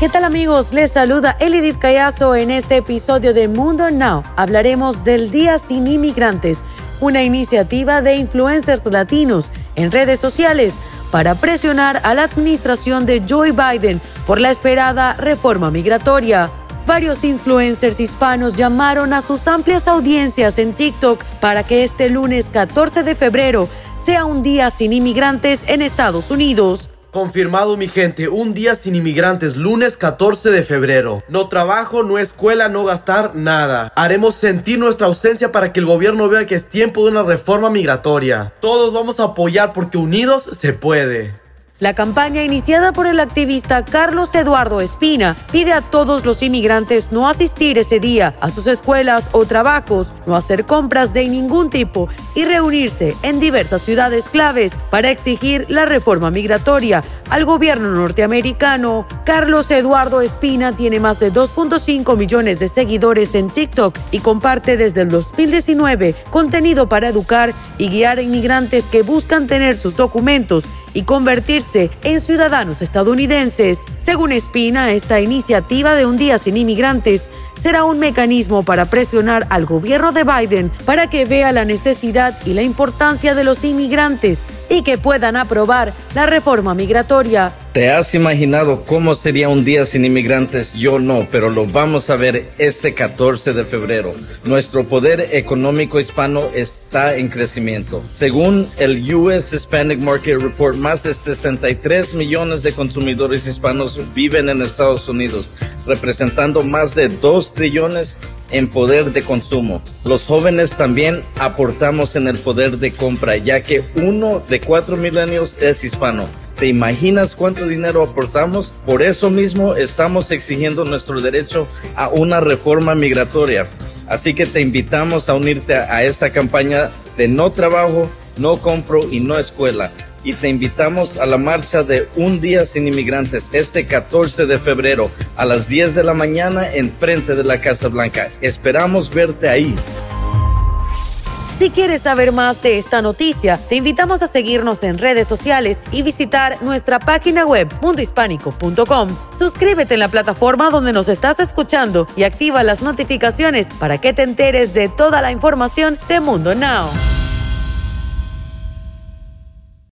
¿Qué tal amigos? Les saluda Elidip Callazo en este episodio de Mundo Now. Hablaremos del Día Sin Inmigrantes, una iniciativa de influencers latinos en redes sociales para presionar a la administración de Joe Biden por la esperada reforma migratoria. Varios influencers hispanos llamaron a sus amplias audiencias en TikTok para que este lunes 14 de febrero sea un día sin inmigrantes en Estados Unidos. Confirmado mi gente, un día sin inmigrantes, lunes 14 de febrero. No trabajo, no escuela, no gastar nada. Haremos sentir nuestra ausencia para que el gobierno vea que es tiempo de una reforma migratoria. Todos vamos a apoyar porque unidos se puede. La campaña iniciada por el activista Carlos Eduardo Espina pide a todos los inmigrantes no asistir ese día a sus escuelas o trabajos, no hacer compras de ningún tipo y reunirse en diversas ciudades claves para exigir la reforma migratoria al gobierno norteamericano. Carlos Eduardo Espina tiene más de 2.5 millones de seguidores en TikTok y comparte desde el 2019 contenido para educar y guiar a inmigrantes que buscan tener sus documentos y convertirse en ciudadanos estadounidenses. Según Espina, esta iniciativa de un día sin inmigrantes será un mecanismo para presionar al gobierno de Biden para que vea la necesidad y la importancia de los inmigrantes y que puedan aprobar la reforma migratoria. ¿Te has imaginado cómo sería un día sin inmigrantes? Yo no, pero lo vamos a ver este 14 de febrero. Nuestro poder económico hispano está en crecimiento. Según el US Hispanic Market Report, más de 63 millones de consumidores hispanos viven en Estados Unidos, representando más de 2 trillones en poder de consumo. Los jóvenes también aportamos en el poder de compra, ya que uno de cuatro milenios es hispano. ¿Te imaginas cuánto dinero aportamos? Por eso mismo estamos exigiendo nuestro derecho a una reforma migratoria. Así que te invitamos a unirte a esta campaña de no trabajo, no compro y no escuela y te invitamos a la marcha de Un Día Sin Inmigrantes este 14 de febrero a las 10 de la mañana en frente de la Casa Blanca. Esperamos verte ahí. Si quieres saber más de esta noticia, te invitamos a seguirnos en redes sociales y visitar nuestra página web mundohispánico.com. Suscríbete en la plataforma donde nos estás escuchando y activa las notificaciones para que te enteres de toda la información de Mundo Now.